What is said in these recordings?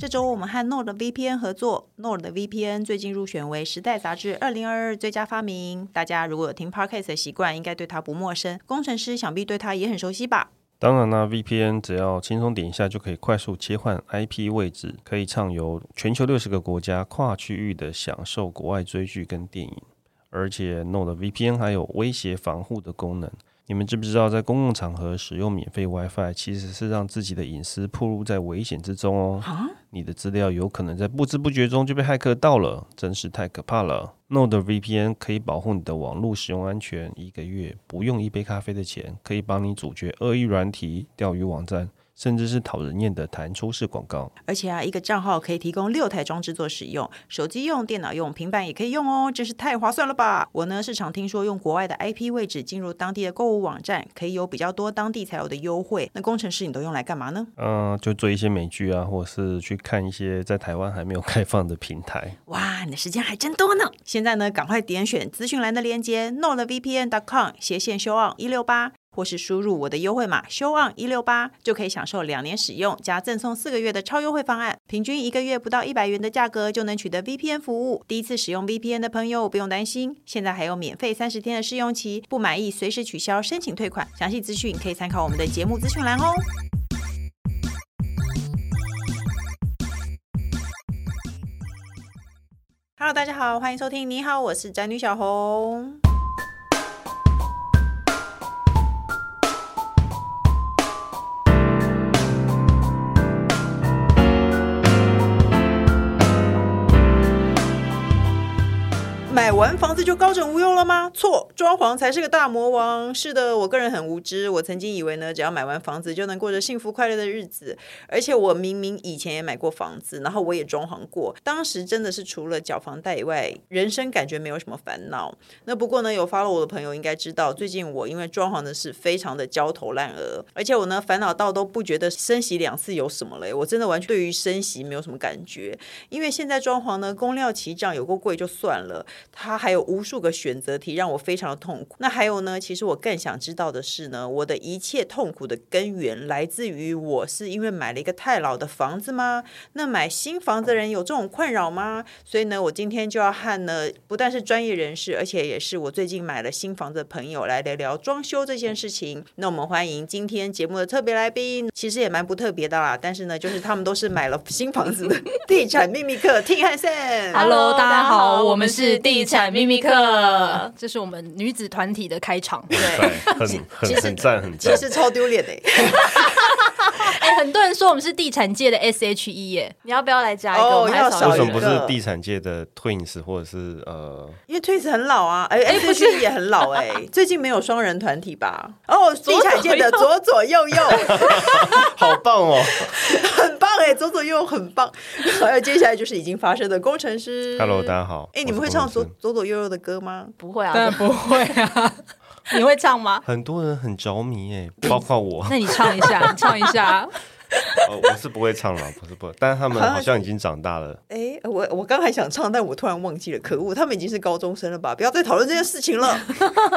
这周我们和 NordVPN 合作，NordVPN 最近入选为《时代》杂志二零二二最佳发明。大家如果有听 Podcast 的习惯，应该对它不陌生。工程师想必对它也很熟悉吧？当然啦，VPN 只要轻松点一下就可以快速切换 IP 位置，可以畅游全球六十个国家，跨区域的享受国外追剧跟电影。而且 Node VPN 还有威胁防护的功能。你们知不知道，在公共场合使用免费 WiFi，其实是让自己的隐私暴露在危险之中哦。你的资料有可能在不知不觉中就被骇客盗了，真是太可怕了。Node VPN 可以保护你的网络使用安全，一个月不用一杯咖啡的钱，可以帮你阻绝恶意软体、钓鱼网站。甚至是讨人厌的弹出式广告，而且啊，一个账号可以提供六台装置做使用，手机用、电脑用、平板也可以用哦，真是太划算了吧！我呢，是常听说用国外的 IP 位置进入当地的购物网站，可以有比较多当地才有的优惠。那工程师，你都用来干嘛呢？嗯、呃，就追一些美剧啊，或者是去看一些在台湾还没有开放的平台。哇，你的时间还真多呢！现在呢，赶快点选资讯栏的链接，nordvpn.com 斜线 Show On 一六八。或是输入我的优惠码 SHOWON 一六八，就可以享受两年使用加赠送四个月的超优惠方案，平均一个月不到一百元的价格就能取得 VPN 服务。第一次使用 VPN 的朋友不用担心，现在还有免费三十天的试用期，不满意随时取消申请退款。详细资讯可以参考我们的节目资讯栏哦。Hello，大家好，欢迎收听。你好，我是宅女小红。买完房子就高枕无忧了吗？错，装潢才是个大魔王。是的，我个人很无知，我曾经以为呢，只要买完房子就能过着幸福快乐的日子。而且我明明以前也买过房子，然后我也装潢过，当时真的是除了缴房贷以外，人生感觉没有什么烦恼。那不过呢，有发了我的朋友应该知道，最近我因为装潢的事非常的焦头烂额，而且我呢烦恼到都不觉得升息两次有什么嘞，我真的完全对于升息没有什么感觉，因为现在装潢呢，工料齐涨，有够贵就算了。它还有无数个选择题，让我非常的痛苦。那还有呢？其实我更想知道的是呢，我的一切痛苦的根源来自于我是因为买了一个太老的房子吗？那买新房子的人有这种困扰吗？所以呢，我今天就要和呢，不但是专业人士，而且也是我最近买了新房子的朋友来聊聊装修这件事情。那我们欢迎今天节目的特别来宾，其实也蛮不特别的啦，但是呢，就是他们都是买了新房子的地产秘密客 Ting 和 Sam。Hello，大家好，我们是地产秘密课，这是我们女子团体的开场，对，很很很赞，很赞，其实超丢脸的。哎，很多人说我们是地产界的 S H E 耶，你要不要来加一个？哦、我要少为什么不是地产界的 Twins 或者是呃？因为 Twins 很老啊，哎，S H E 也很老哎，最近没有双人团体吧？哦，地产界的左左右右，好棒哦，很棒哎，左左右右很棒。还有接下来就是已经发生的工程师，Hello，大家好。哎，你们会唱左左左右右的歌吗？不会啊，当然不会啊。你会唱吗？很多人很着迷哎，包括我。那你唱一下，你唱一下。哦，我是不会唱了，不是不是，但是他们好像已经长大了。哎，我我刚还想唱，但我突然忘记了，可恶！他们已经是高中生了吧？不要再讨论这件事情了，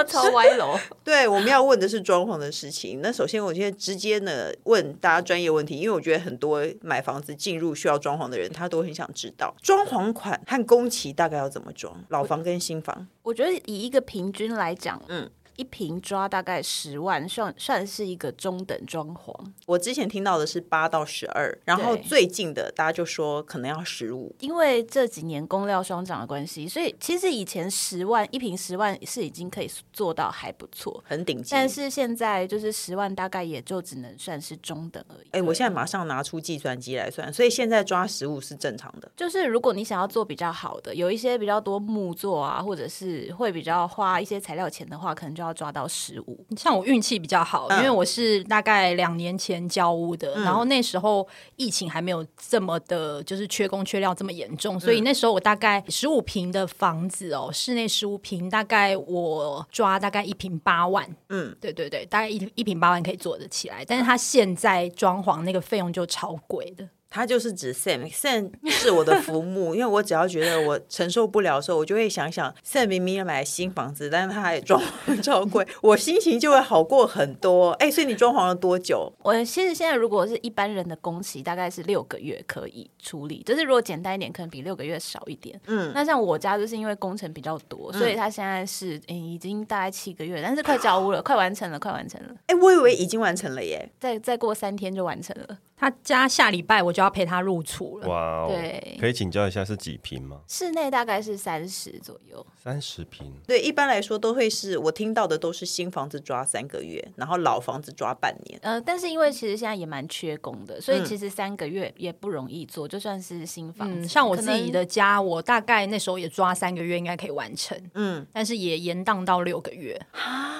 超歪楼。对，我们要问的是装潢的事情。那首先，我现在直接呢问大家专业问题，因为我觉得很多买房子进入需要装潢的人，他都很想知道装潢款和工期大概要怎么装，老房跟新房。我觉得以一个平均来讲，嗯。一瓶抓大概十万，算算是一个中等装潢。我之前听到的是八到十二，然后最近的大家就说可能要十五。因为这几年工料双涨的关系，所以其实以前十万一瓶十万是已经可以做到还不错，很顶级。但是现在就是十万大概也就只能算是中等而已。哎，我现在马上拿出计算机来算，所以现在抓十五是正常的。就是如果你想要做比较好的，有一些比较多木作啊，或者是会比较花一些材料钱的话，可能就要抓到十五。像我运气比较好，因为我是大概两年前交屋的，嗯、然后那时候疫情还没有这么的，就是缺工缺料这么严重，所以那时候我大概十五平的房子哦，室内十五平，大概我抓大概一平八万。嗯，对对对，大概一一平八万可以做得起来，但是他现在装潢那个费用就超贵的。他就是指 Sam，Sam 是我的浮木，因为我只要觉得我承受不了的时候，我就会想想 Sam 明明要买新房子，但是他还装潢 超贵，我心情就会好过很多。哎，所以你装潢了多久？我其实现在如果是一般人的工期，大概是六个月可以处理，就是如果简单一点，可能比六个月少一点。嗯，那像我家就是因为工程比较多，所以他现在是诶已经大概七个月，但是快交屋了，快完成了，快完成了。哎，我以为已经完成了耶，再再过三天就完成了。他家下礼拜我就要陪他入厝了。哇哦，对，可以请教一下是几平吗？室内大概是三十左右。三十平。对，一般来说都会是我听到的都是新房子抓三个月，然后老房子抓半年。呃，但是因为其实现在也蛮缺工的，所以其实三个月也不容易做，就算是新房子。嗯，像我自己的家，我大概那时候也抓三个月应该可以完成。嗯，但是也延宕到六个月，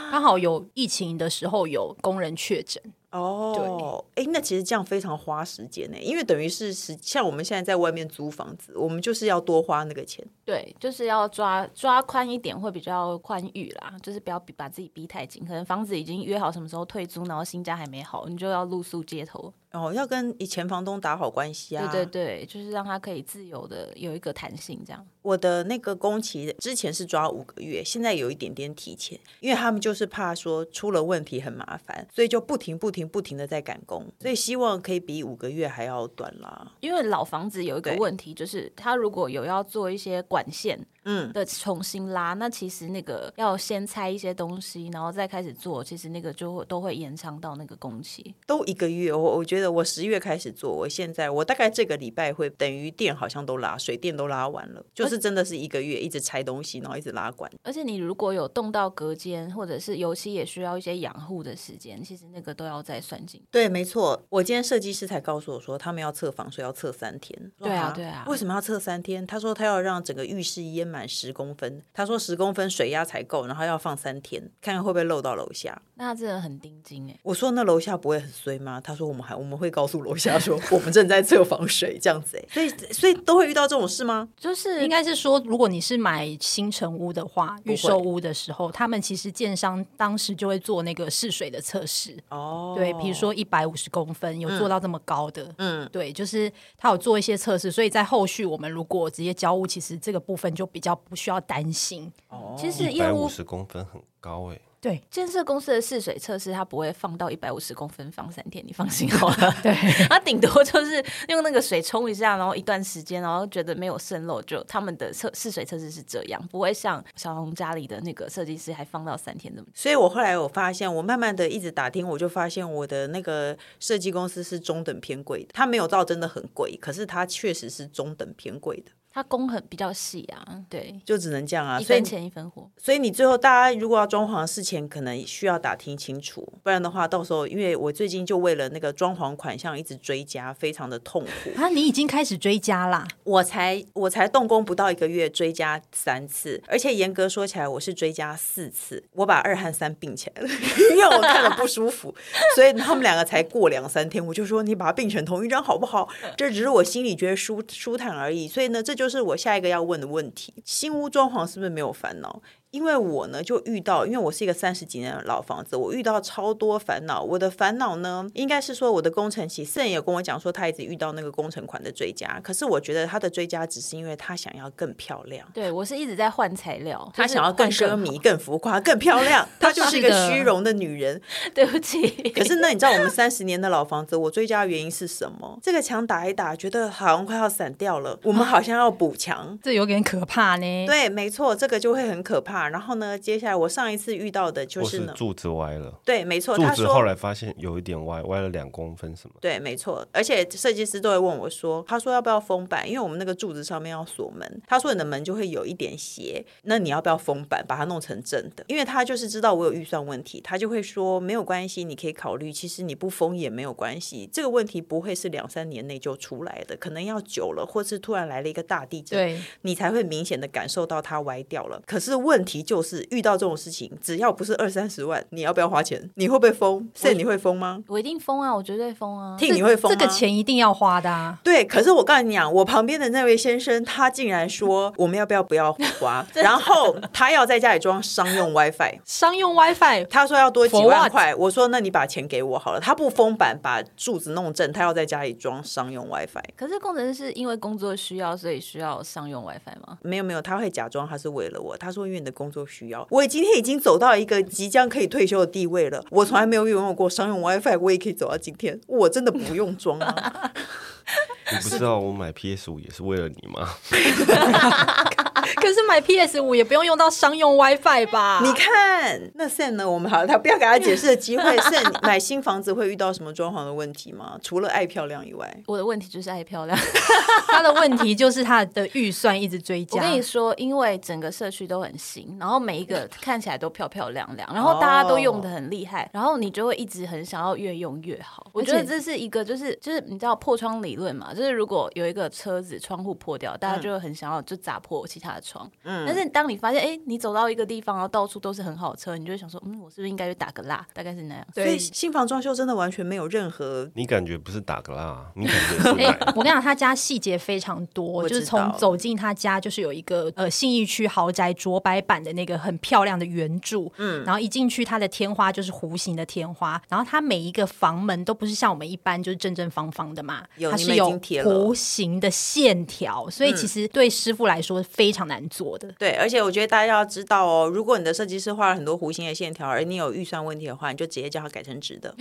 刚好有疫情的时候有工人确诊。哦，哎，那其实这样非常花时间呢，因为等于是是像我们现在在外面租房子，我们就是要多花那个钱。对，就是要抓抓宽一点，会比较宽裕啦，就是不要把自己逼太紧。可能房子已经约好什么时候退租，然后新家还没好，你就要露宿街头。哦，要跟以前房东打好关系啊！对对对，就是让他可以自由的有一个弹性，这样。我的那个工期之前是抓五个月，现在有一点点提前，因为他们就是怕说出了问题很麻烦，所以就不停不停不停的在赶工，所以希望可以比五个月还要短啦。因为老房子有一个问题，就是他如果有要做一些管线。嗯的重新拉，那其实那个要先拆一些东西，然后再开始做，其实那个就会都会延长到那个工期，都一个月。我我觉得我十月开始做，我现在我大概这个礼拜会等于电好像都拉，水电都拉完了，就是真的是一个月一直拆东西，然后一直拉管。而且你如果有动到隔间，或者是油漆也需要一些养护的时间，其实那个都要再算进。对，没错。我今天设计师才告诉我说，他们要测防水要测三天。对啊，对啊。为什么要测三天？他说他要让整个浴室淹满十公分，他说十公分水压才够，然后要放三天，看看会不会漏到楼下。那他真的很盯紧哎。我说那楼下不会很衰吗？他说我们还我们会告诉楼下说 我们正在测防水这样子哎。所以所以都会遇到这种事吗？就是应该是说，如果你是买新城屋的话，预售屋的时候，他们其实建商当时就会做那个试水的测试哦。对，比如说一百五十公分有做到这么高的，嗯，对，就是他有做一些测试，所以在后续我们如果直接交屋，其实这个部分就比较不需要担心哦，其实一百五十公分很高哎。对，建设公司的试水测试，它不会放到一百五十公分放三天，你放心好了。对，它顶多就是用那个水冲一下，然后一段时间，然后觉得没有渗漏，就他们的测试水测试是这样，不会像小红家里的那个设计师还放到三天那么。所以我后来我发现，我慢慢的一直打听，我就发现我的那个设计公司是中等偏贵的，它没有到真的很贵，可是它确实是中等偏贵的。它工很比较细啊，对，就只能这样啊，一分钱一分货。所以你最后大家如果要装潢事前，可能需要打听清楚，不然的话，到时候因为我最近就为了那个装潢款项一直追加，非常的痛苦啊！你已经开始追加啦？我才我才动工不到一个月，追加三次，而且严格说起来，我是追加四次，我把二和三并起来了，因为我看了不舒服，所以他们两个才过两三天，我就说你把它并成同一张好不好？这只是我心里觉得舒舒坦而已，所以呢，这就。就是我下一个要问的问题：新屋装潢是不是没有烦恼？因为我呢，就遇到，因为我是一个三十几年的老房子，我遇到超多烦恼。我的烦恼呢，应该是说我的工程期，私人也跟我讲说，他一直遇到那个工程款的追加。可是我觉得他的追加只是因为他想要更漂亮。对，我是一直在换材料，他想要更奢靡、更浮夸、更漂亮。她就是一个虚荣的女人。对不起。可是那你知道我们三十年的老房子，我追加的原因是什么？这个墙打一打，觉得好像快要散掉了，我们好像要补墙，这有点可怕呢。对，没错，这个就会很可怕。然后呢，接下来我上一次遇到的就是呢，是柱子歪了。对，没错，柱子后来发现有一点歪，歪了两公分什么。对，没错，而且设计师都会问我说，他说要不要封板？因为我们那个柱子上面要锁门，他说你的门就会有一点斜，那你要不要封板，把它弄成正的？因为他就是知道我有预算问题，他就会说没有关系，你可以考虑，其实你不封也没有关系，这个问题不会是两三年内就出来的，可能要久了，或是突然来了一个大地震，对，你才会明显的感受到它歪掉了。可是问题。题就是遇到这种事情，只要不是二三十万，你要不要花钱？你会不会疯？现在你会疯吗？我一定疯啊！我绝对疯啊！听你会疯吗？这个钱一定要花的啊！对，可是我告诉你讲，我旁边的那位先生，他竟然说 我们要不要不要 花？然后他要在家里装商用 WiFi，商用 WiFi，他说要多几万块。我说那你把钱给我好了。他不封板，把柱子弄正，他要在家里装商用 WiFi。可是工程师是因为工作需要，所以需要商用 WiFi 吗？没有没有，他会假装他是为了我。他说因为你的工作需要，我今天已经走到一个即将可以退休的地位了。我从来没有拥有过商用 WiFi，我也可以走到今天。我真的不用装啊。你不知道我买 PS 五也是为了你吗？可是买 PS 五也不用用到商用 WiFi 吧？你看那 Sam 呢？我们好，他不要给他解释的机会。Sam 买新房子会遇到什么装潢的问题吗？除了爱漂亮以外，我的问题就是爱漂亮。他的问题就是他的预算一直追加。我跟你说，因为整个社区都很新，然后每一个看起来都漂漂亮亮，然后大家都用的很厉害，然后你就会一直很想要越用越好。我觉得这是一个，就是就是你知道破窗理论嘛？就是如果有一个车子窗户破掉，大家就会很想要就砸破其他的窗。嗯，但是当你发现，哎，你走到一个地方，然后到处都是很好的车，你就会想说，嗯，我是不是应该去打个蜡？大概是那样。所以新房装修真的完全没有任何，你感觉不是打个蜡，你感觉是。哎，我跟你讲，他家细节非常多，就是从走进他家，就是有一个呃信义区豪宅卓白版的那个很漂亮的圆柱，嗯，然后一进去，它的天花就是弧形的天花，然后它每一个房门都不是像我们一般就是正正方方的嘛，它是有弧形的线条，所以其实对师傅来说非常难做的。对，而且我觉得大家要知道哦，如果你的设计师画了很多弧形的线条，而你有预算问题的话，你就直接叫他改成直的，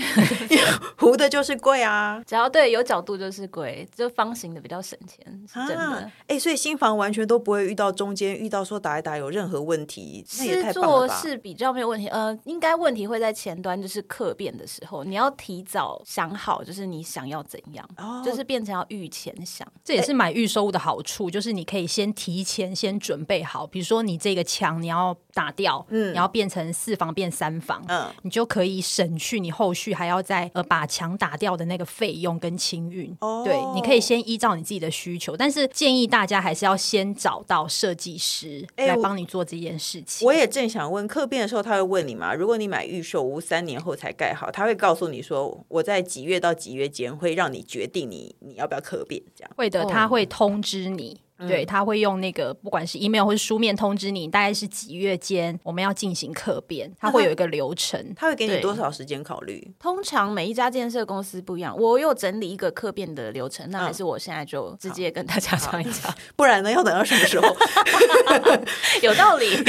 弧的就是贵啊。只要对有角度就是贵，就方形的比较省钱，是真的。哎、啊，所以新房完全都不会遇到中间遇到说打一打有任何问题，那也太棒了吧？是比较没有问题。呃，应该问题会在前端，就是客变的时候，你要提早想好，就是你想要怎样，哦、就是变成要预前想。这也是买预售屋的好处，就是你可以先提前先准备好。比如说，你这个墙你要打掉，嗯，你要变成四房变三房，嗯，你就可以省去你后续还要再呃把墙打掉的那个费用跟清运。哦，对，你可以先依照你自己的需求，但是建议大家还是要先找到设计师来帮你做这件事情。我也正想问，客变的时候他会问你吗？如果你买预售屋三年后才盖好，他会告诉你说我在几月到几月间会让你决定你你要不要客变这样？会的，他会通知你。对，他会用那个不管是 email 或是书面通知你，大概是几月间我们要进行客变，他会有一个流程。他会给你多少时间考虑？通常每一家建设公司不一样。我有整理一个客变的流程，那还是我现在就直接跟大家讲一讲，不然呢要等到什么时候？有道理。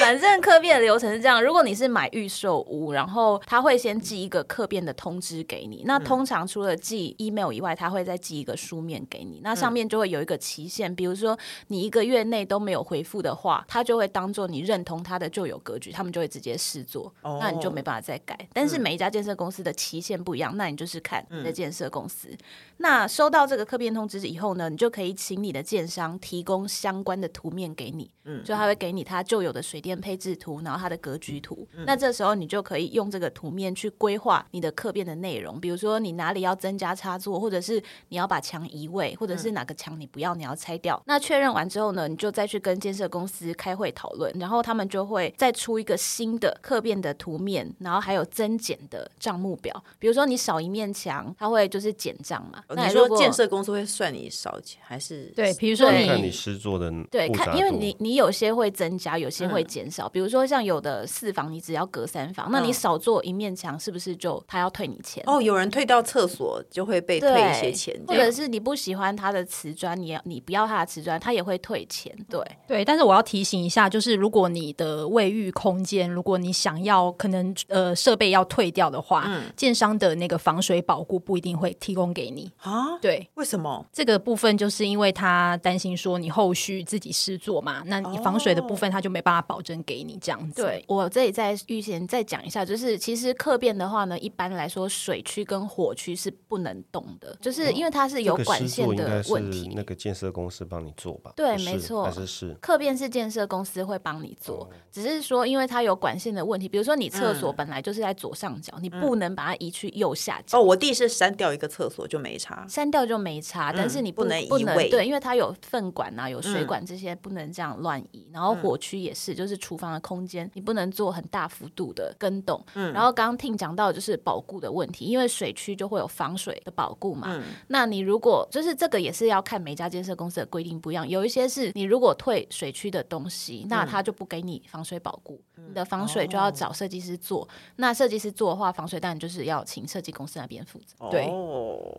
反正客变的流程是这样：如果你是买预售屋，然后他会先寄一个客变的通知给你。那通常除了寄 email 以外，他会再寄一个书面给你。那那上面就会有一个期限，比如说你一个月内都没有回复的话，他就会当做你认同他的旧有格局，他们就会直接试做，那你就没办法再改。但是每一家建设公司的期限不一样，那你就是看你的建设公司。那收到这个客变通知以后呢，你就可以请你的建商提供相关的图面给你，嗯就他会给你他旧有的水电配置图，然后他的格局图。那这时候你就可以用这个图面去规划你的客变的内容，比如说你哪里要增加插座，或者是你要把墙移位，或者是哪个墙你不要，你要拆掉。那确认完之后呢，你就再去跟建设公司开会讨论，然后他们就会再出一个新的客变的图面，然后还有增减的账目表。比如说你少一面墙，他会就是减账嘛。那你说建设公司会算你少钱还是？对，比如说你看你施做的对，看因为你你有些会增加，有些会减少。嗯、比如说像有的四房你只要隔三房，那你少做一面墙，是不是就他要退你钱？哦，有人退到厕所就会被退一些钱，或者是你不喜欢他的瓷。砖，你要你不要他的瓷砖，他也会退钱。对对，但是我要提醒一下，就是如果你的卫浴空间，如果你想要可能呃设备要退掉的话，嗯，建商的那个防水保护不一定会提供给你啊。对，为什么？这个部分就是因为他担心说你后续自己试做嘛，那你防水的部分他就没办法保证给你这样子。对，我这里再预先再讲一下，就是其实客变的话呢，一般来说水区跟火区是不能动的，就是因为它是有管线的。的问题。那个建设公司帮你做吧？对，没错，还是是客变是建设公司会帮你做，哦，只是说因为它有管线的问题，比如说你厕所本来就是在左上角，嗯，你不能把它移去右下角。哦，我弟是删掉一个厕所就没差，删掉就没差，但是你不，嗯，不能移不能对，因为它有粪管啊，有水管这些，不能这样乱移。嗯，然后火区也是，就是厨房的空间，你不能做很大幅度的更动。嗯，然后刚刚听讲到就是保固的问题，因为水区就会有防水的保固嘛。嗯，那你如果就是这个也是要看每家建设公司的规定不一样，有一些是你如果退水区的东西，那他就不给你防水保固，嗯，你的防水就要找设计师做。哦，那设计师做的话，防水当然就是要请设计公司那边负责。哦，对，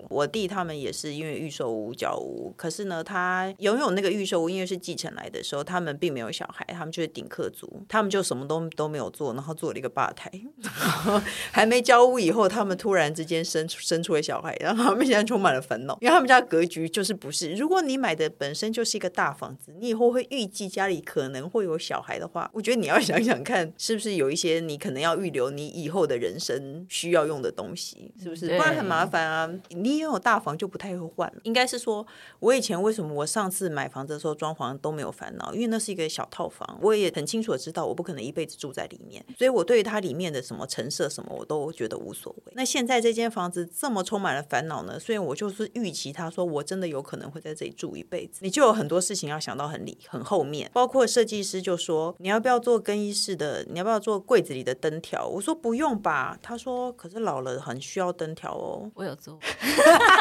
我弟他们也是因为预售屋交屋，可是呢，他拥有那个预售屋，因为是继承来的时候，他们并没有小孩，他们就是顶客族，他们就什么都都没有做，然后做了一个吧台，还没交屋以后，他们突然之间生生出了小孩，然后他们现在充满了烦恼，因为他们家格局就是不是，如果你买的本身就是一个大房子，你以后会预计家里可能会有小孩的话，我觉得你要 想想看，是不是有一些你可能要预留你以后的人生需要用的东西，是不是？不然很麻烦啊。你拥有大房就不太会换了，应该是说，我以前为什么我上次买房子的时候装潢都没有烦恼，因为那是一个小套房，我也很清楚的知道我不可能一辈子住在里面，所以我对于它里面的什么陈设什么我都觉得无所谓。那现在这间房子这么充满了烦恼呢？所以我就是预期他说我真的有可能会在这里住一辈子，你就有很多事情要想到很里很后面，包括设计师就说你要不要做更衣室的，你要不要做柜子里的灯条？我说不用吧，他说可是老了很需要灯条哦。我有做。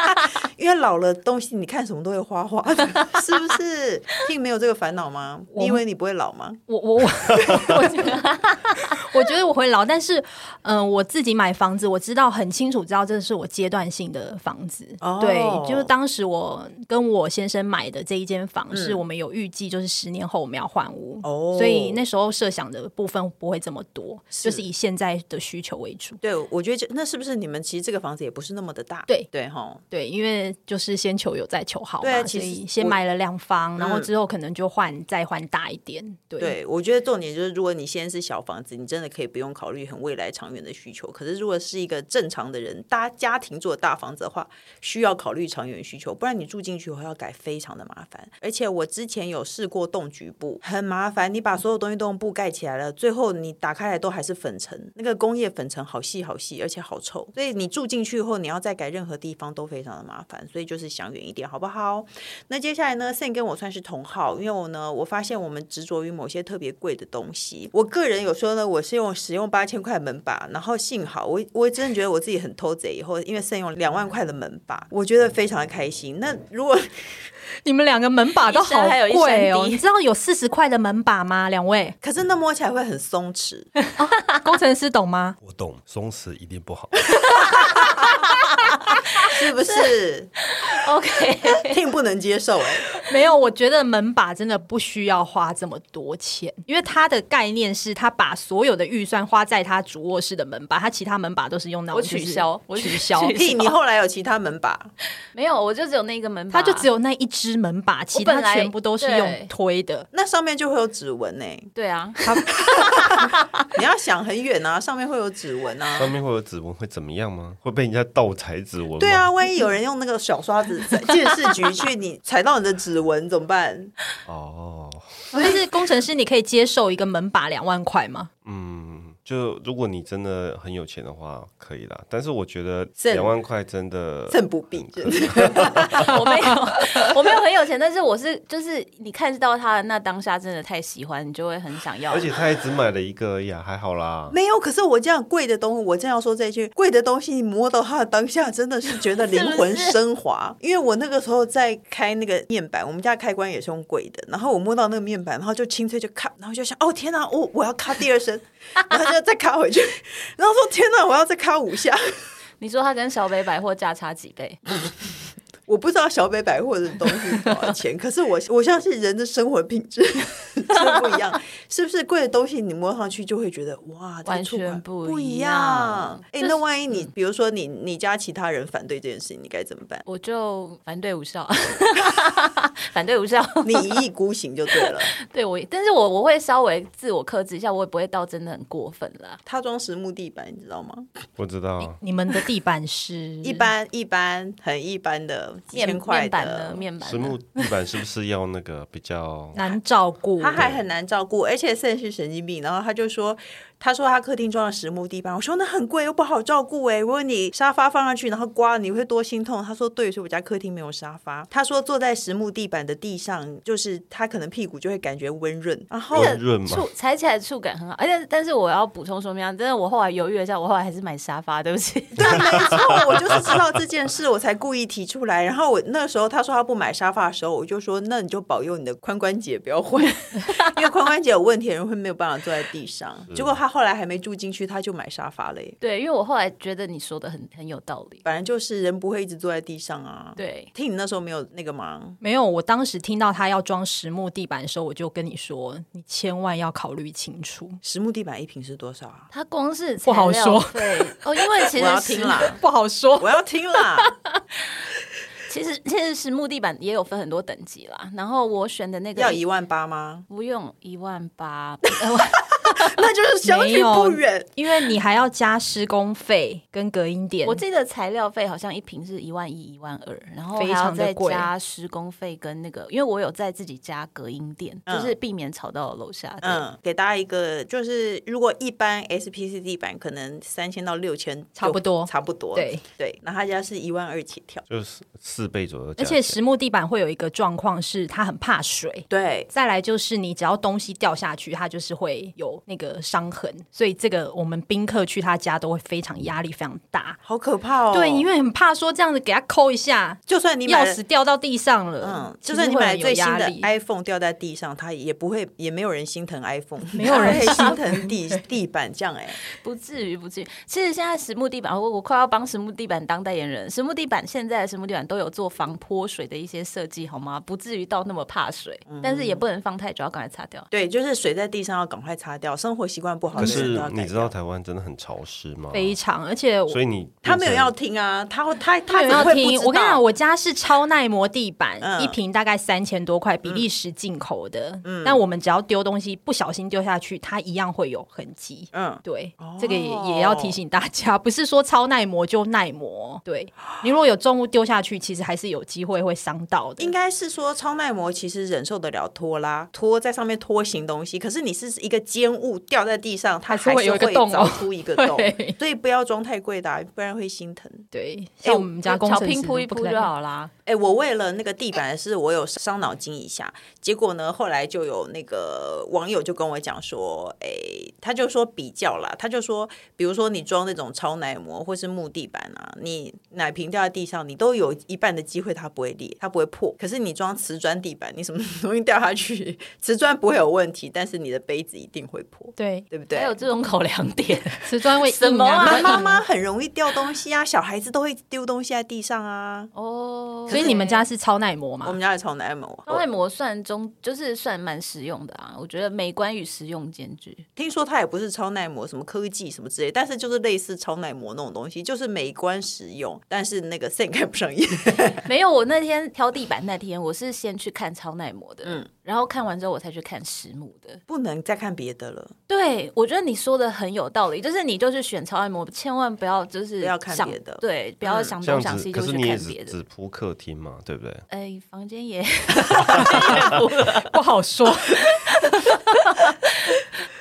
因为老了东西，你看什么都会花花的，是不是？听没有这个烦恼吗？你以为你不会老吗？我我我，我觉得 我觉得我会老，但是嗯、呃，我自己买房子，我知道很清楚，知道这是我阶段性的房子。Oh. 对，就是当时我跟我先生买的这一间房，是我们有预计，就是十年后我们要换屋，oh. 所以那时候设想的部分不会这么多，是就是以现在的需求为主。对，我觉得这那是不是你们其实这个房子也不是那么的大？对对哈，对，因为就是先求有再求好嘛，对，其实先买了两房，然后之后可能就换、嗯、再换大一点。对，对我觉得重点就是，如果你现在是小房子，你真的可以不用考虑很未来长远的需求。可是如果是一个正常的人搭家庭做大房子的话，需要考虑长远需求，不然你住进去以后要改非常的麻烦。而且我之前有试过动局部，很麻烦，你把所有东西都用布盖起来了，最后你打开来都还是粉尘，那个工业粉尘好细好细，而且好臭。所以你住进去以后，你要再改任何地方都非常的麻烦。所以就是想远一点，好不好？那接下来呢，Sam 跟我算是同号，因为我呢，我发现我们执着于某些特别贵的东西。我个人有说呢，我是用使用八千块门把，然后幸好我我真的觉得我自己很偷贼，以后因为圣用两万块的门把，我觉得非常的开心。那如果 你们两个门把都好贵哦，你知道有四十块的门把吗？两位，可是那摸起来会很松弛。工程师懂吗？我懂，松弛一定不好。是不是？OK，听不能接受哎、欸。没有，我觉得门把真的不需要花这么多钱，因为它的概念是他把所有的预算花在他主卧室的门把，他其他门把都是用那种、我取消，我取消。屁，你后来有其他门把？没有，我就只有那个门把，它就只有那一只门把，其他全部都是用推的。那上面就会有指纹呢、欸。对啊，你要想很远啊，上面会有指纹啊。上面会有指纹会怎么样吗？会被人家盗采指纹？对啊。万一有人用那个小刷子在建设局去你踩到你的指纹怎么办？哦，但是工程师，你可以接受一个门把两万块吗？嗯。就如果你真的很有钱的话，可以啦。但是我觉得两万块真的趁不必。我没有，我没有很有钱，但是我是就是你看到他的那当下，真的太喜欢，你就会很想要。而且他也只买了一个而已，还好啦。没有，可是我这样贵的东西，我正要说这一句贵的东西，你摸到它的当下，真的是觉得灵魂升华。因为我那个时候在开那个面板，我们家开关也是用贵的，然后我摸到那个面板，然后就清脆就咔，然后就想哦天哪，我我要咔第二声，然后就。再卡回去，然后说：“天哪，我要再卡五下。”你说他跟小北百货价差几倍？我不知道小北百货的东西多少钱，可是我我相信人的生活品质真的不一样，是不是贵的东西你摸上去就会觉得哇，完全不一样？哎、欸，那万一你、嗯、比如说你你家其他人反对这件事情，你该怎么办？我就反对无效，反对无效，你一意孤行就对了。对我，但是我我会稍微自我克制一下，我也不会到真的很过分啦。他装实木地板，你知道吗？不知道。你们的地板是一般一般很一般的。几千块的面板。实木地板是不是要那个比较难照顾？他还很难照顾，而且甚至是神经病。然后他就说。他说他客厅装了实木地板，我说那很贵又不好照顾哎。如果你沙发放上去，然后刮，你会多心痛。他说对，所以我家客厅没有沙发。他说坐在实木地板的地上，就是他可能屁股就会感觉温润，然后温润嘛，踩起来触感很好。而且但是我要补充说明，真的我后来犹豫了一下，我后来还是买沙发，对不起。对，没错，我就是知道这件事，我才故意提出来。然后我那时候他说他不买沙发的时候，我就说那你就保佑你的髋关节不要坏，因为髋关节有问题的人会没有办法坐在地上。结果他后来还没住进。去他就买沙发嘞。对，因为我后来觉得你说的很很有道理。反正就是人不会一直坐在地上啊。对，听你那时候没有那个吗？没有，我当时听到他要装实木地板的时候，我就跟你说，你千万要考虑清楚，实木地板一平是多少啊？它光是不好说。对 哦，因为其实我要听啦，不好说，我要听啦。其实其实实木地板也有分很多等级啦。然后我选的那个要一万八吗？不用一万八。那就是相距不远，因为你还要加施工费跟隔音垫。我记得材料费好像一瓶是一万一、一万二，然后还要再加施工费跟那个，因为我有在自己加隔音垫，嗯、就是避免吵到楼下。嗯，给大家一个，就是如果一般 SPC 地板可能三千到六千，差不多，差不多。对对，那他家是一万二起跳，就是四倍左右。而且实木地板会有一个状况是，它很怕水。对，再来就是你只要东西掉下去，它就是会有。那个伤痕，所以这个我们宾客去他家都会非常压力非常大，好可怕哦。对，因为很怕说这样子给他抠一下，就算你钥匙掉到地上了，嗯，就算你买最新的 iPhone 掉在地上，他也不会，也没有人心疼 iPhone，没有人心疼地 地板这样哎，不至于不至于。其实现在实木地板，我我快要帮实木地板当代言人。实木地板现在的实木地板都有做防泼水的一些设计，好吗？不至于到那么怕水，嗯、但是也不能放太久，要赶快擦掉。对，就是水在地上要赶快擦掉。生活习惯不好，可是你知道台湾真的很潮湿吗？非常，而且所以你他没有要听啊，他会他他没有要听。我跟你讲，我家是超耐磨地板，一瓶大概三千多块，比利时进口的。嗯，但我们只要丢东西不小心丢下去，它一样会有痕迹。嗯，对，这个也也要提醒大家，不是说超耐磨就耐磨。对，你如果有重物丢下去，其实还是有机会会伤到的。应该是说超耐磨其实忍受得了拖拉，拖在上面拖行东西，可是你是一个尖物掉在地上，它还是会有一个洞，凿出一个 洞，所以不要装太贵的，啊，不然会心疼。对，像我们家工程师铺一铺就好啦。哎，我为了那个地板是，我有伤脑筋一下。结果呢，后来就有那个网友就跟我讲说，哎，他就说比较啦，他就说，比如说你装那种超耐磨或是木地板啊，你奶瓶掉在地上，你都有一半的机会它不会裂，它不会破。可是你装瓷砖地板，你什么东西掉下去，瓷砖不会有问题，但是你的杯子一定会破。对，对不对？还有这种考量点，瓷砖会 什么啊？妈妈很容易掉东西啊，小孩子都会丢东西在地上啊。哦。所以你们家是超耐磨吗？我们家是超耐磨，超耐磨算中，就是算蛮实用的啊。我觉得美观与实用兼具。听说它也不是超耐磨，什么科技什么之类，但是就是类似超耐磨那种东西，就是美观实用，但是那个线看不上眼。没有，我那天挑地板那天，我是先去看超耐磨的，嗯，然后看完之后我才去看实木的，不能再看别的了。对，我觉得你说的很有道理，就是你就是选超耐磨，千万不要就是不要看别的，对，不要想东想西就去看别的，只铺客厅嘛，对不对？哎，房间也 不好说。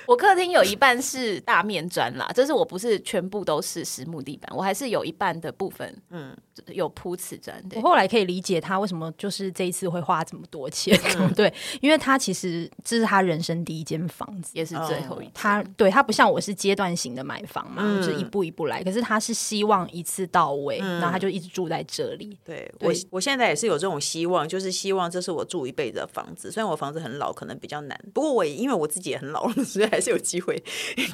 我客厅有一半是大面砖啦，就是我不是全部都是实木地板，我还是有一半的部分，嗯，有铺瓷砖。我后来可以理解他为什么就是这一次会花这么多钱，嗯、对，因为他其实这是他人生第一间房子，也是最后一间。他对他不像我是阶段性的买房嘛，嗯、就是一步一步来，可是他是希望一次到位，嗯、然后他就一直住在这里。对，对我我现在也是有这种希望，就是希望这是我住一辈子的房子。虽然我房子很老，可能比较难，不过我也因为我自己也很老了，所以还。还是有机会，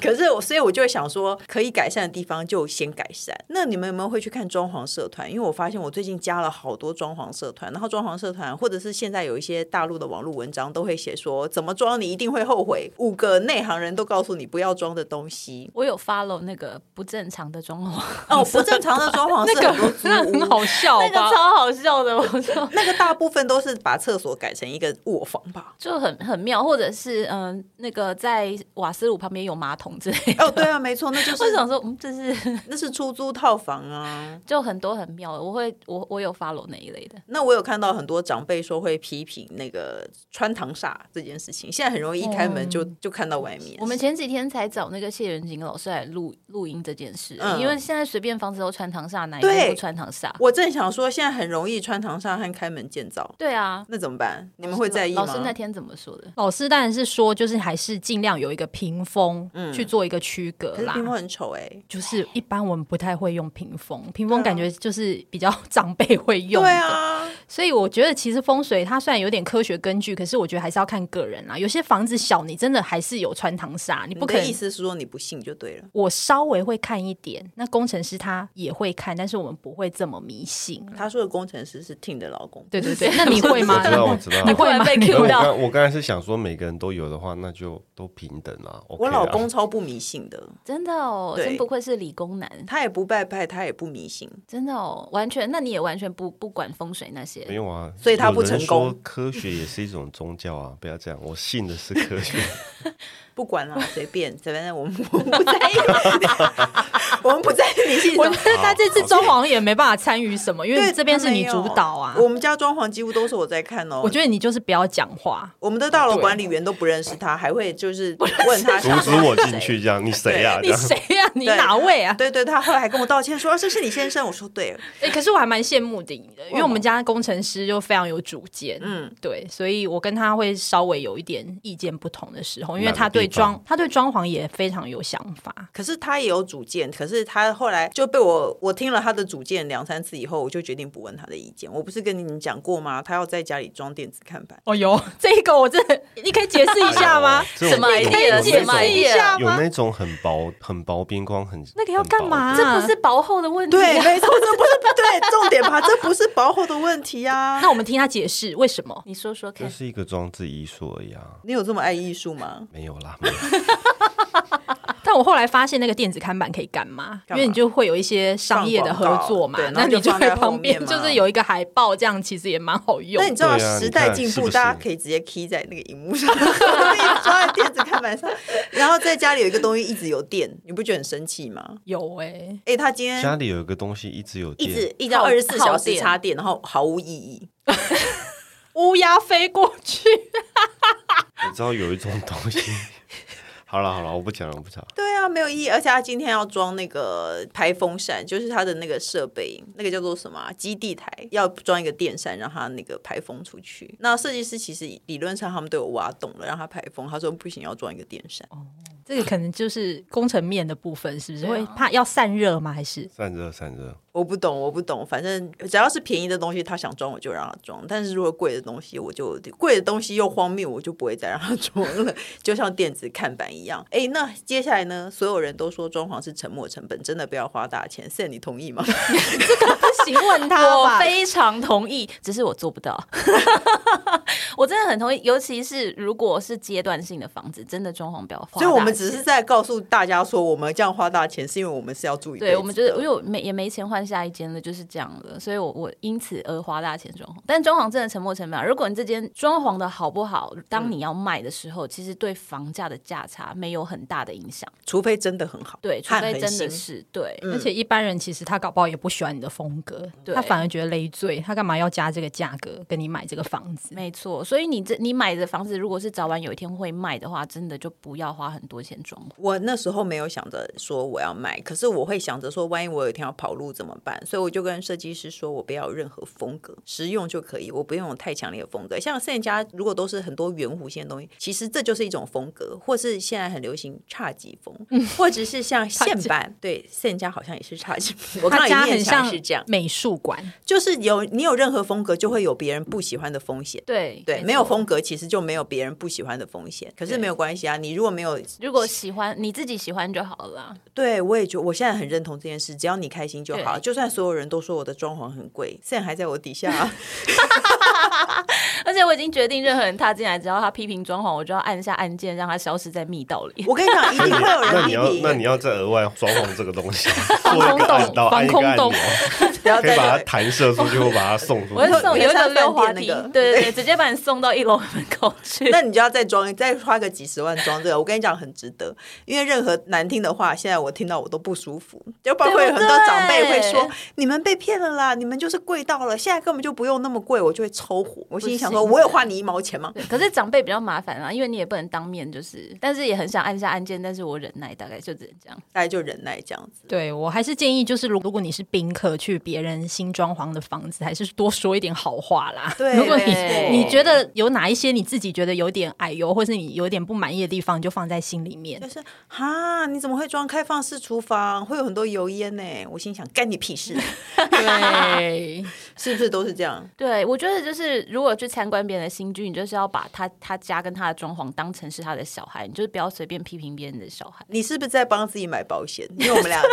可是我，所以我就会想说，可以改善的地方就先改善。那你们有没有会去看装潢社团？因为我发现我最近加了好多装潢社团，然后装潢社团或者是现在有一些大陆的网络文章都会写说，怎么装你一定会后悔，五个内行人都告诉你不要装的东西。我有 follow 那个不正常的装潢哦，不正常的装潢 是很多那个很好笑，那个超好笑的。那个大部分都是把厕所改成一个卧房吧，就很很妙，或者是嗯、呃，那个在。瓦斯炉旁边有马桶之类的。哦，对啊，没错，那就是我想说，嗯，这是那是出租套房啊，就很多很妙的。我会我我有 follow 那一类的。那我有看到很多长辈说会批评那个穿堂煞这件事情，现在很容易一开门就、嗯、就看到外面。我们前几天才找那个谢元景老师来录录音这件事，嗯、因为现在随便房子都穿堂煞，哪一个不穿堂煞？我正想说，现在很容易穿堂煞和开门见灶。对啊，那怎么办？你们会在意吗？老师那天怎么说的？老师当然是说，就是还是尽量有一个屏风，嗯，去做一个区隔啦。屏风很丑哎、欸，就是一般我们不太会用屏风，屏风感觉就是比较 长辈会用。对啊，所以我觉得其实风水它虽然有点科学根据，可是我觉得还是要看个人啦。有些房子小，你真的还是有穿堂煞，你不可以。意思是说你不信就对了。我稍微会看一点，那工程师他也会看，但是我们不会这么迷信。他说的工程师是 Tim 的老公，对对对，那你会吗？我知道，我知道，你会吗？被 Q 到。我刚才是想说，每个人都有的话，那就都平等啊。我老公超不迷信的，真的哦，真不愧是理工男。他也不拜拜，他也不迷信，真的哦，完全。那你也完全不不管风水那些？没有啊，所以他不成功。科学也是一种宗教啊，不要这样，我信的是科学。不管了，随便，反正我们 我们不在意，我们不在意迷信。我觉得他这次装潢也没办法参与什么，因为这边是你主导啊。我们家装潢几乎都是我在看哦。我觉得你就是不要讲话。我们的大楼管理员都不认识他，还会就是问他阻止我进去，这样你谁呀？你谁呀？你哪位啊？对对，他后来还跟我道歉说这是你先生。我说对了，哎，可是我还蛮羡慕的，因为我们家工程师就非常有主见，嗯，对，所以我跟他会稍微有一点意见不同的时候，因为他对装他对装。潢也非常有想法，可是他也有主见。可是他后来就被我我听了他的主见两三次以后，我就决定不问他的意见。我不是跟你们讲过吗？他要在家里装电子看板。哦哟，这个我真的，你可以解释一下吗？什么 idea？解释一下有那种很薄、很薄边框，很那个要干嘛？这不是薄厚的问题。对，没错，这不是不对重点吧？这不是薄厚的问题啊。那我们听他解释为什么？你说说看。这是一个装置艺术而已啊。你有这么爱艺术吗？没有啦。但我后来发现那个电子看板可以干嘛？因为你就会有一些商业的合作嘛，那你就在旁边就是有一个海报，这样其实也蛮好用。那你知道时代进步，大家可以直接 key 在那个荧幕上，装在电子看板上，然后在家里有一个东西一直有电，你不觉得很生气吗？有哎哎，他今天家里有一个东西一直有电，一直一直二十四小时插电，然后毫无意义，乌鸦飞过去。你知道有一种东西。好了好了，我不讲了，我不讲。对啊，没有意义。而且他今天要装那个排风扇，就是他的那个设备，那个叫做什么啊？基地台要装一个电扇，让他那个排风出去。那设计师其实理论上他们都有挖洞了，让他排风。他说不行，要装一个电扇。哦，这个可能就是工程面的部分，是不是？会怕要散热吗？还是散热散热？我不懂，我不懂。反正只要是便宜的东西，他想装我就让他装。但是如果贵的东西，我就贵的东西又荒谬，我就不会再让他装了。就像电子看板一样。哎，那接下来呢？所有人都说装潢是沉没成本，真的不要花大钱。Sam，你同意吗？这个不行，问他。我非常同意，只是我做不到。我真的很同意，尤其是如果是阶段性的房子，真的装潢不要花。所以我们只是在告诉大家说，我们这样花大钱，是因为我们是要注意。对，我们觉得因为我没也没钱换。下一间的就是这样的，所以我我因此而花大钱装潢，但装潢真的沉没成本。如果你这间装潢的好不好，当你要卖的时候，嗯、其实对房价的价差没有很大的影响，除非真的很好。对，除非真的是对，嗯、而且一般人其实他搞不好也不喜欢你的风格，对他反而觉得累赘，他干嘛要加这个价格跟你买这个房子？没错，所以你这你买的房子，如果是早晚有一天会卖的话，真的就不要花很多钱装潢。我那时候没有想着说我要卖，可是我会想着说，万一我有一天要跑路怎么办？所以我就跟设计师说，我不要有任何风格，实用就可以，我不用有太强烈的风格。像现在家如果都是很多圆弧线的东西，其实这就是一种风格，或是现在很流行侘寂风，嗯、或者是像 线板，对，现在家好像也是侘寂风。我看家很像是这样，美术馆就是有你有任何风格，就会有别人不喜欢的风险。对对，没有风格其实就没有别人不喜欢的风险。可是没有关系啊，你如果没有，如果喜欢你自己喜欢就好了。对，我也觉得我现在很认同这件事，只要你开心就好。对就算所有人都说我的装潢很贵，现在还在我底下、啊。而且我已经决定，任何人踏进来，只要他批评装潢，我就要按下按键，让他消失在密道里。我跟你讲，一定会有人批评。那你要，那你要再额外装潢这个东西，防空洞，防空洞，可以把它弹射出去，或把它送出去。我会送有一个溜滑梯，对对对，直接把你送到一楼门口去。那你就要再装，再花个几十万装这个。我跟你讲，很值得，因为任何难听的话，现在我听到我都不舒服。就包括很多长辈会说：“你们被骗了啦，你们就是贵到了，现在根本就不用那么贵。”我就会抽火。我心里想说：“我有花你一毛钱吗？”可是长辈比较麻烦啊，因为你也不能当面就是，但是也很想按下按键，但是我忍耐，大概就只能这样，大概就忍耐这样子。对，我还是建议，就是如如果你是宾客去别人新装潢的房子，还是多说一点好话啦。对，如果你你觉得有哪一些你自己觉得有点矮油，或是你有点不满意的地方，你就放在心里面。就是哈，你怎么会装开放式厨房？会有很多油烟呢？我心想，干你屁事！对，是不是都是这样？对，我觉得就是如果去参观别人的新居，你就是要把他他家跟他的装潢当成是他的小孩，你就是不要随便批评别人的小孩。你是不是在帮自己买保险？因为我们两个。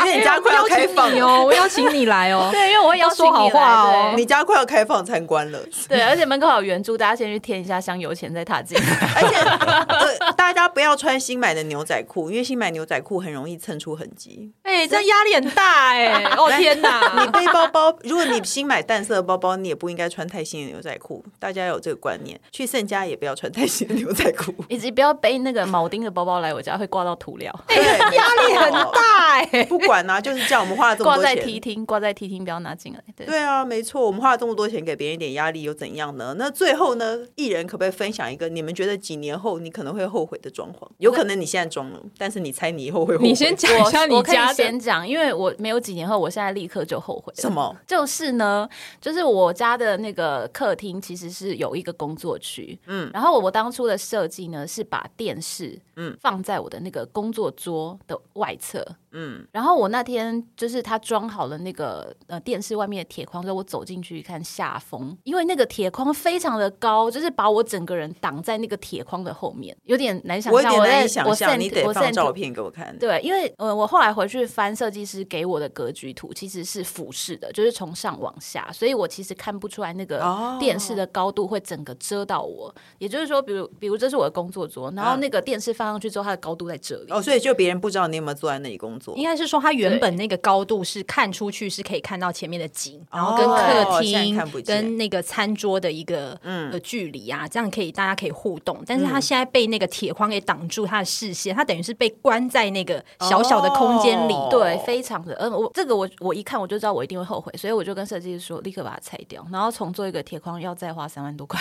因为你家快要开放哦，我邀请你来哦。对，因为我也要说好话哦。你家快要开放参观了，对，而且门口有圆珠，大家先去添一下香油钱再踏进。而且、呃，大家不要穿新买的牛仔裤，因为新买牛仔裤很容易蹭出痕迹。哎、欸，这压力很大哎、欸！哦天哪，你背包包，如果你新买淡色的包包，你也不应该穿太新的牛仔裤。大家有这个观念，去盛家也不要穿太新的牛仔裤，以及不要背那个铆钉的包包来我家，会挂到涂料。对，压力很大哎、欸。不管啊，就是叫我们花了这么多钱，挂在梯厅，挂在梯厅，不要拿进来。对，对啊，没错，我们花了这么多钱给别人一点压力，又怎样呢？那最后呢，艺人可不可以分享一个你们觉得几年后你可能会后悔的装潢？有可能你现在装了，但是你猜你以后会后悔？你先讲一下你家的。先讲，因为我没有几年后，我现在立刻就后悔了。什么？就是呢，就是我家的那个客厅其实是有一个工作区，嗯，然后我当初的设计呢是把电视，嗯，放在我的那个工作桌的外侧。嗯，然后我那天就是他装好了那个呃电视外面的铁框之后，我走进去一看下风，因为那个铁框非常的高，就是把我整个人挡在那个铁框的后面，有点难想象。我有点难以想象，你得放照片给我看。对，因为呃我后来回去翻设计师给我的格局图，其实是俯视的，就是从上往下，所以我其实看不出来那个电视的高度会整个遮到我。哦、也就是说，比如比如这是我的工作桌，然后那个电视放上去之后，它的高度在这里。哦，所以就别人不知道你有没有坐在那里工作。应该是说，它原本那个高度是看出去是可以看到前面的景，然后跟客厅跟那个餐桌的一个呃距离啊，这样可以大家可以互动。但是它现在被那个铁框给挡住它的视线，它等于是被关在那个小小的空间里，对，非常的。嗯，我这个我我一看我就知道我一定会后悔，所以我就跟设计师说，立刻把它拆掉，然后重做一个铁框，要再花三万多块。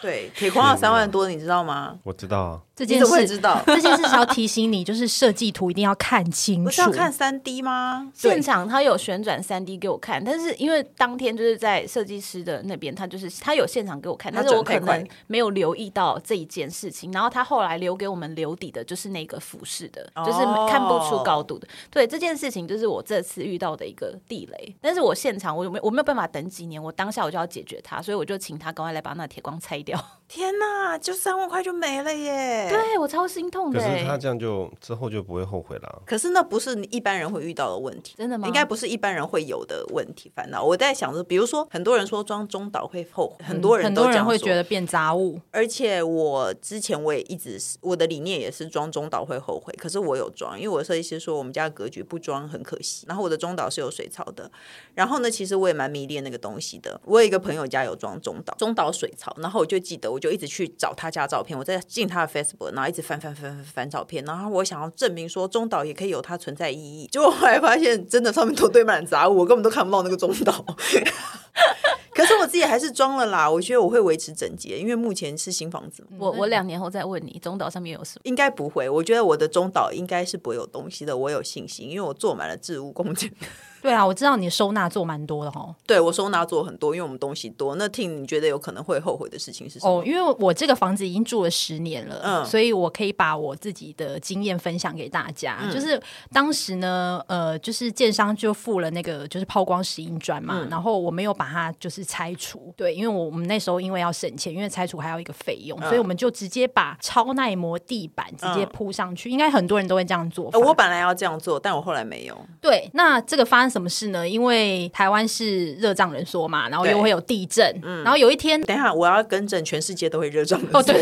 对，铁框要三万多，你知道吗？我知道啊。这件事知道，这件事是要提醒你，就是设计图一定要看清楚。不是要看三 D 吗？现场他有旋转三 D 给我看，但是因为当天就是在设计师的那边，他就是他有现场给我看，但是我可能没有留意到这一件事情。然后他后来留给我们留底的就是那个俯视的，就是看不出高度的。对，这件事情就是我这次遇到的一个地雷。但是我现场我有没有我没有办法等几年，我当下我就要解决它，所以我就请他赶快来把那铁框拆掉。天哪，就三万块就没了耶！对，我超心痛的。可是他这样就之后就不会后悔了。可是那不是一般人会遇到的问题，真的吗？应该不是一般人会有的问题烦恼。我在想着，比如说很多人说装中岛会后悔，很多人都很多人会觉得变杂物。而且我之前我也一直是我的理念也是装中岛会后悔，可是我有装，因为我设计师说我们家格局不装很可惜。然后我的中岛是有水槽的，然后呢，其实我也蛮迷恋那个东西的。我有一个朋友家有装中岛，中岛水槽，然后我就记得，我就一直去找。他家照片，我在进他的 Facebook，然后一直翻翻翻翻翻照片，然后我想要证明说中岛也可以有它存在意义，结果后来发现真的上面都堆满杂物，我根本都看不到那个中岛。可是我自己还是装了啦，我觉得我会维持整洁，因为目前是新房子。我我两年后再问你，中岛上面有什么？应该不会，我觉得我的中岛应该是不会有东西的，我有信心，因为我做满了置物空间。对啊，我知道你收纳做蛮多的哈。对，我收纳做很多，因为我们东西多。那 Ting 你觉得有可能会后悔的事情是什么？哦，因为我这个房子已经住了十年了，嗯，所以我可以把我自己的经验分享给大家。嗯、就是当时呢，呃，就是建商就付了那个就是抛光石英砖嘛，嗯、然后我没有把它就是拆除，对，因为我们那时候因为要省钱，因为拆除还要一个费用，嗯、所以我们就直接把超耐磨地板直接铺上去。嗯、应该很多人都会这样做。我本来要这样做，但我后来没有。对，那这个发生什么事呢？因为台湾是热胀冷缩嘛，然后又会有地震，嗯，然后有一天，等一下我要更正，全世界都会热胀冷缩。哦，对，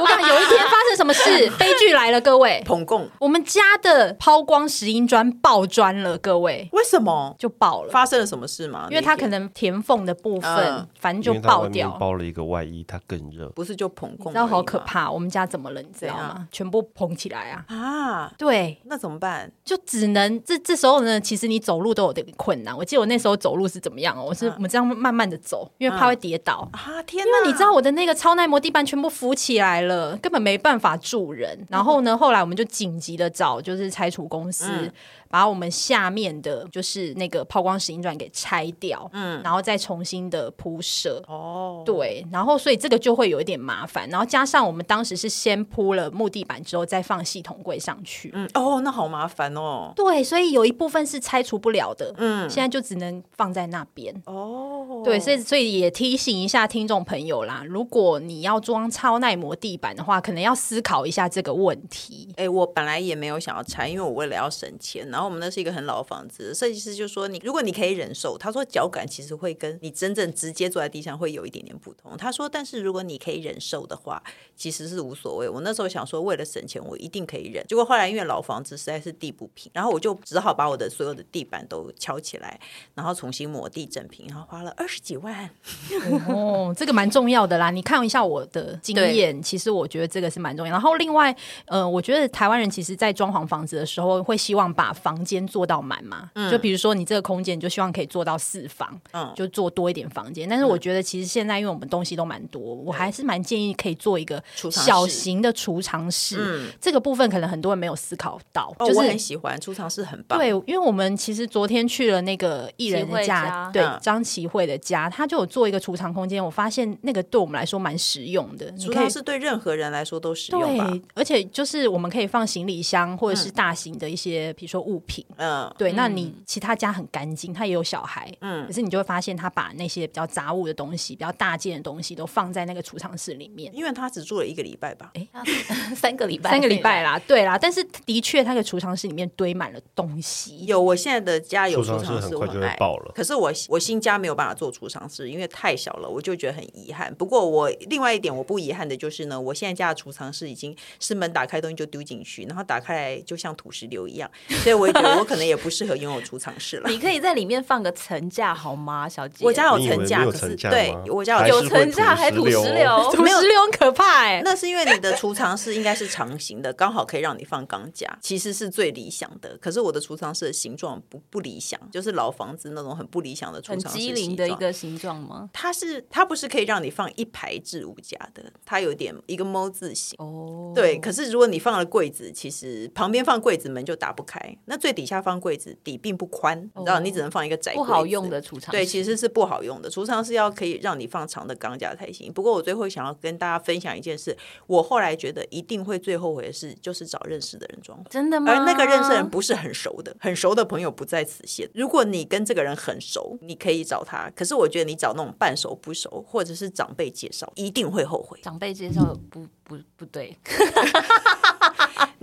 我看有一天发生什么事，悲剧来了，各位，捧共，我们家的抛光石英砖爆砖了，各位，为什么就爆了？发生了什么事吗？因为它可能填缝的部分，嗯、反正就爆掉，包了一个外衣，它更热，不是就捧共，然后好可怕，我们家怎么了？你知道吗？全部捧起来啊！啊，对，那怎么办？就只能这这时候呢，其实你走路都有点困难。我记得我那时候走路是怎么样哦？我是我们这样慢慢的走，因为怕会跌倒啊！天哪！因为你知道我的那个超耐磨地板全部浮起来了，根本没办法住人。然后呢，后来我们就紧急的找就是拆除公司。把我们下面的，就是那个抛光石英砖给拆掉，嗯，然后再重新的铺设。哦，对，然后所以这个就会有一点麻烦。然后加上我们当时是先铺了木地板之后再放系统柜上去。嗯，哦，那好麻烦哦。对，所以有一部分是拆除不了的。嗯，现在就只能放在那边。哦，对，所以所以也提醒一下听众朋友啦，如果你要装超耐磨地板的话，可能要思考一下这个问题。哎，我本来也没有想要拆，因为我为了要省钱，然后。我们那是一个很老的房子，设计师就说你，如果你可以忍受，他说脚感其实会跟你真正直接坐在地上会有一点点不同。他说，但是如果你可以忍受的话，其实是无所谓。我那时候想说，为了省钱，我一定可以忍。结果后来因为老房子实在是地不平，然后我就只好把我的所有的地板都敲起来，然后重新抹地整平，然后花了二十几万。哦，这个蛮重要的啦。你看一下我的经验，其实我觉得这个是蛮重要。然后另外，呃，我觉得台湾人其实在装潢房子的时候，会希望把房房间做到满嘛？嗯、就比如说你这个空间，你就希望可以做到四房，嗯，就做多一点房间。但是我觉得其实现在因为我们东西都蛮多，嗯、我还是蛮建议可以做一个小型的储藏室。嗯，这个部分可能很多人没有思考到。哦，就是、我很喜欢储藏室，很棒。对，因为我们其实昨天去了那个艺人的家，家对张琪慧的家，他就有做一个储藏空间。我发现那个对我们来说蛮实用的。储藏室对任何人来说都实用吧？对，而且就是我们可以放行李箱，或者是大型的一些，比如说物品。嗯，对，那你其他家很干净，他也有小孩，嗯，可是你就会发现他把那些比较杂物的东西、比较大件的东西都放在那个储藏室里面，因为他只住了一个礼拜吧？哎，三个礼拜，三个礼拜啦，对啦。但是的确，他的储藏室里面堆满了东西。有，我现在的家有储藏室，很快就会爆了。可是我我新家没有办法做储藏室，因为太小了，我就觉得很遗憾。不过我另外一点我不遗憾的就是呢，我现在家的储藏室已经是门打开东西就丢进去，然后打开来就像土石流一样，所以我也觉得我可能也不适合拥有储藏室了。你可以在里面放个层架好吗，小姐？我家有层架，可是对我家有层架还土石榴，没有石榴很可怕哎。那是因为你的储藏室应该是长形的，刚好可以让你放钢架，其实是最理想的。可是我的储藏室的形状不不理想，就是老房子那种很不理想的储藏室，机灵的一个形状吗？它是它不是可以让你放一排置物架的，它有点一个猫字形。哦，对。可是如果你放了柜子，其实旁边放柜子门就打不开，那最底下放柜子底并不宽，你知道，你只能放一个窄不好用的储藏。对，其实是不好用的储藏是，要可以让你放长的钢架才行。不过我最后想要跟大家分享一件事，我后来觉得一定会最后悔的事，就是找认识的人装。真的吗？而那个认识的人不是很熟的，很熟的朋友不在此限。如果你跟这个人很熟，你可以找他。可是我觉得你找那种半熟不熟，或者是长辈介绍，一定会后悔。长辈介绍不不不对。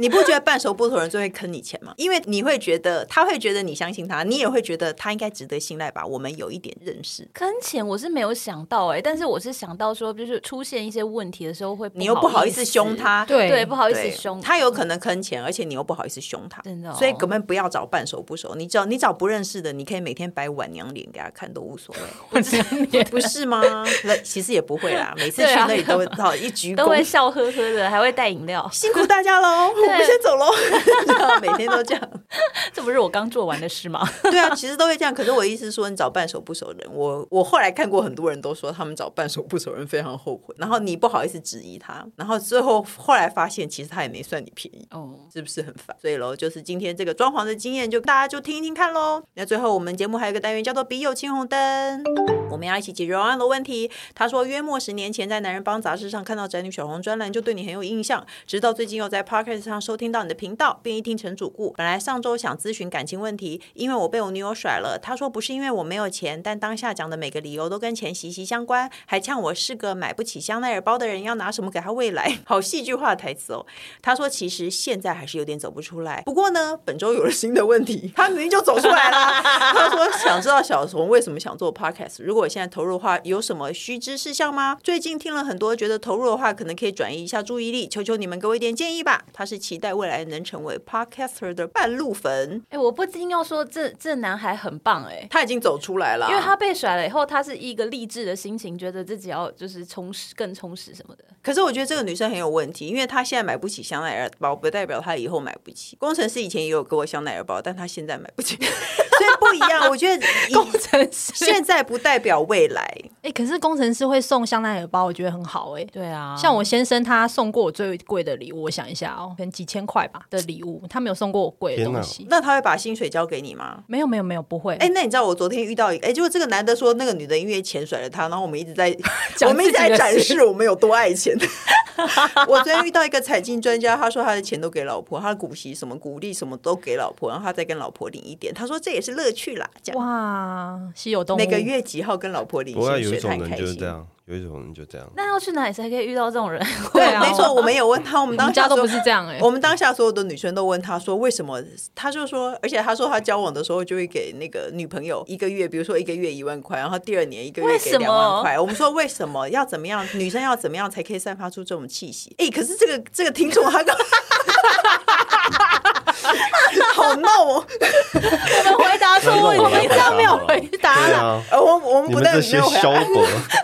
你不觉得半熟不熟人最会坑你钱吗？因为你会觉得他会觉得你相信他，你也会觉得他应该值得信赖吧？我们有一点认识。坑钱我是没有想到哎、欸，但是我是想到说，就是出现一些问题的时候会，你又不好意思凶他，对对，不好意思凶他，有可能坑钱，而且你又不好意思凶他，真的、哦。所以根本不要找半熟不熟，你找你找不认识的，你可以每天摆晚娘脸给他看都无所谓。不是吗？其实也不会啦，每次去那里都会好一鞠躬，都会笑呵呵的，还会带饮料，辛苦大家喽。我们先走喽，每天都这样。这不是我刚做完的事吗？对啊，其实都会这样。可是我意思是说，你找半熟不熟人，我我后来看过很多人都说他们找半熟不熟人非常后悔，然后你不好意思质疑他，然后最后后来发现其实他也没算你便宜哦，是不是很烦？所以喽，就是今天这个装潢的经验，就大家就听一听看喽。那最后我们节目还有一个单元叫做“笔友青红灯”，我们要一起解决王安的问题。他说，约莫十年前在《男人帮》杂志上看到宅女小红专栏，就对你很有印象，直到最近又在 Podcast 上收听到你的频道，便一听成主顾。本来上周想咨询感情问题，因为我被我女友甩了。他说不是因为我没有钱，但当下讲的每个理由都跟钱息息相关，还呛我是个买不起香奈儿包的人，要拿什么给他未来？好戏剧化的台词哦。他说其实现在还是有点走不出来，不过呢，本周有了新的问题，他明明就走出来了。他说想知道小红为什么想做 Podcast，如果我现在投入的话，有什么须知事项吗？最近听了很多，觉得投入的话可能可以转移一下注意力，求求你们给我一点建议吧。他是期待未来能成为 Podcaster 的半路粉。哎，我不禁要说这这男孩很棒哎，他已经走出来了，因为他被甩了以后，他是一个励志的心情，觉得自己要就是充实更充实什么的。可是我觉得这个女生很有问题，因为她现在买不起香奈儿包，不代表她以后买不起。工程师以前也有给我香奈儿包，但她现在买不起。所以不一样，我觉得工程师现在不代表未来。哎、欸，可是工程师会送香奈儿包，我觉得很好哎、欸。对啊，像我先生他送过我最贵的礼物，我想一下哦，可能几千块吧的礼物，他没有送过我贵的东西。那他会把薪水交给你吗？没有没有没有，不会。哎、欸，那你知道我昨天遇到一个，哎、欸，就是这个男的说那个女的因为钱甩了他，然后我们一直在 我们一直在展示我们有多爱钱。我昨天遇到一个财经专家，他说他的钱都给老婆，他的股息什么股利什么都给老婆，然后他再跟老婆领一点。他说这也是乐趣啦。哇，稀有动物，每个月几号跟老婆领？不过有一种人就是这样，有一种人就这样。那要去哪里才可以遇到这种人？对啊，没错，我们有问他，我们当下都不是这样哎、欸。我们当下所有的女生都问他说为什么？他就说，而且他说他交往的时候就会给那个女朋友一个月，比如说一个月一万块，然后第二年一个月给两万块。我们说为什么要怎么样？女生要怎么样才可以散发出这种气息？哎，可是这个这个听众他刚。好闹哦！我们回答错问题，他没有回答了。呃，我我们不但没有回答，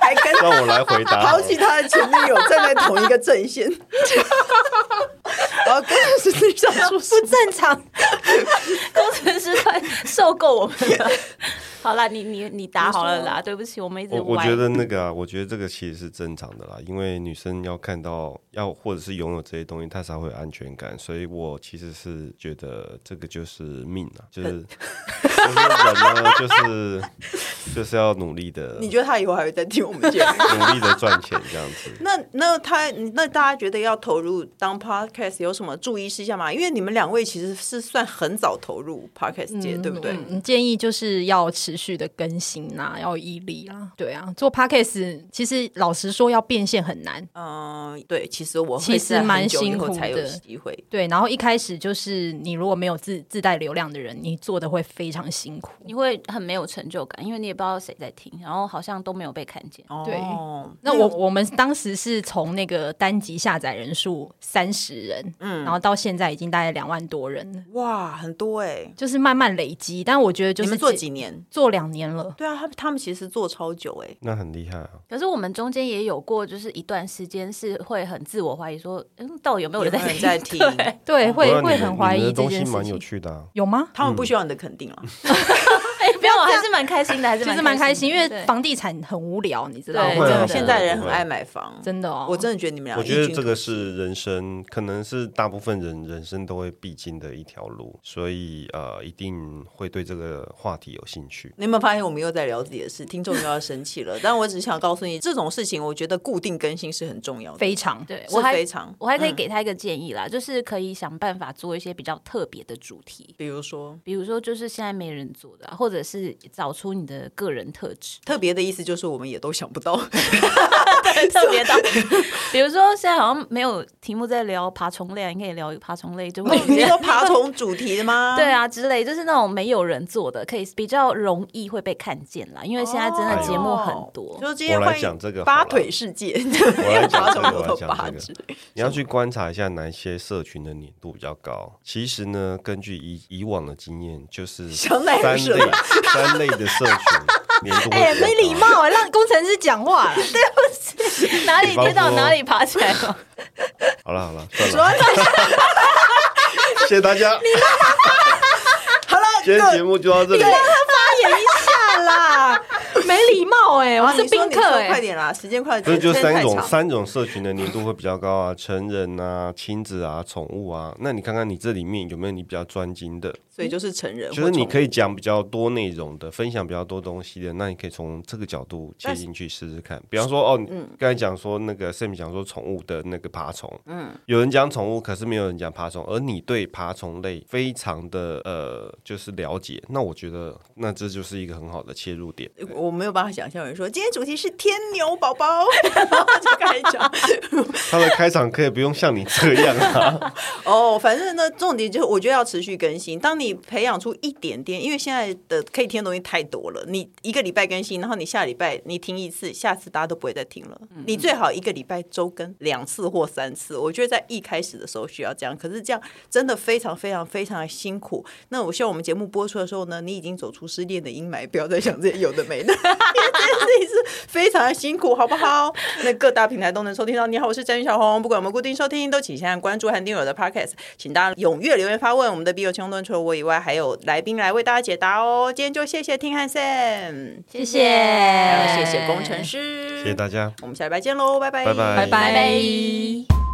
还跟让我来回答，抛弃他的前女友，站在同一个阵线。然后工程师想说不正常，工程师快受够我们了。好啦，你你你答好了啦，对不起，我们一直我我觉得那个啊，我觉得这个其实是正常的啦，因为女生要看到要或者是拥有这些东西，她才会有安全感。所以我其实是觉得这个就是命啊，就是就是人呢，就是就是要努力的。你觉得他以后还会再听我们节目？努力的赚钱这样子。那那他那大家觉得要投入当 podcast 有什么注意事项吗？因为你们两位其实是算很早投入 podcast 界，嗯、对不对？你，建议就是要持续的更新呐、啊，要有毅力啊。对啊，做 podcast 其实老实说要变现很难。嗯，对，其实我其实蛮辛苦的。才有机会。对，然后一开始就是你如果没有自自带流量的人，你做的会非常辛苦，你会很没有成就感，因为你也不知道谁在听，然后好像都没有被看见。对，哦、那我我们当时是从那个单集下载人数三十人，嗯，然后到现在已经大概两万多人了。哇，很多哎、欸，就是慢慢累积。但我觉得就是做几年，做两年了。对啊，他他们其实做超久哎、欸，那很厉害啊。可是我们中间也有过，就是一段时间是会很自我怀疑说，嗯，到底有没有人在听？在听？对，对，会会很怀疑这件事情。蛮有趣的、啊，有吗？他们不需要你的肯定啊。不要，我还是蛮开心的，还是其实蛮开心，因为房地产很无聊，你知道吗？现在人很爱买房，真的哦。我真的觉得你们俩，我觉得这个是人生，可能是大部分人人生都会必经的一条路，所以呃，一定会对这个话题有兴趣。你有没有发现我们又在聊自己的事？听众又要生气了。但我只想告诉你，这种事情，我觉得固定更新是很重要的，非常对。我还非常，我还可以给他一个建议啦，就是可以想办法做一些比较特别的主题，比如说，比如说就是现在没人做的，或者是是找出。你的个人特质，特别的意思就是我们也都想不到，特别到。比如说现在好像没有题目在聊爬虫类，你可以聊爬虫类，就会 你说爬虫主题的吗？对啊，之类就是那种没有人做的，可以比较容易会被看见啦。因为现在真的节目很多，就今天会讲这个八腿世界，我来讲这个，我来讲这个。你要去观察一下哪一些社群的粘度比较高。其实呢，根据以以往的经验，就是三类三类的。社群 哎，没礼貌啊，让工程师讲话，对不起，哪里跌倒哪里爬起来 了。好了好了，算了，谢谢大家。好了今天节目就到这里。没礼貌哎、欸！我是宾客哎、欸，快点啦，时间快点。这就三种三种社群的粘度会比较高啊，成人啊、亲子啊、宠物啊。那你看看你这里面有没有你比较专精的？所以就是成人，就是你可以讲比较多内容的，分享比较多东西的，那你可以从这个角度切进去试试看。比方说，哦，嗯，刚才讲说那个 Sam 讲说宠物的那个爬虫，嗯，有人讲宠物，可是没有人讲爬虫，而你对爬虫类非常的呃，就是了解，那我觉得那这就是一个很好的切入点。我没有办法想象有人说今天主题是天牛宝宝，然后就开场，他的开场可以不用像你这样啊。哦，反正呢，重点就是我觉得要持续更新。当你你培养出一点点，因为现在的可以听的东西太多了。你一个礼拜更新，然后你下礼拜你听一次，下次大家都不会再听了。嗯、你最好一个礼拜周更两次或三次。我觉得在一开始的时候需要这样，可是这样真的非常非常非常的辛苦。那我希望我们节目播出的时候呢，你已经走出失恋的阴霾，不要再想这些有的没的，这件事情是非常的辛苦，好不好？那各大平台都能收听到。你好，我是詹宇小红，不管我们固定收听，都请先关注和订阅我的 Podcast，请大家踊跃留言发问。我们的笔友青龙除了我以外，还有来宾来为大家解答哦。今天就谢谢 Tim 和 Sam，谢谢，还有谢谢工程师，谢谢大家。我们下礼拜见喽，拜拜，拜拜，拜拜。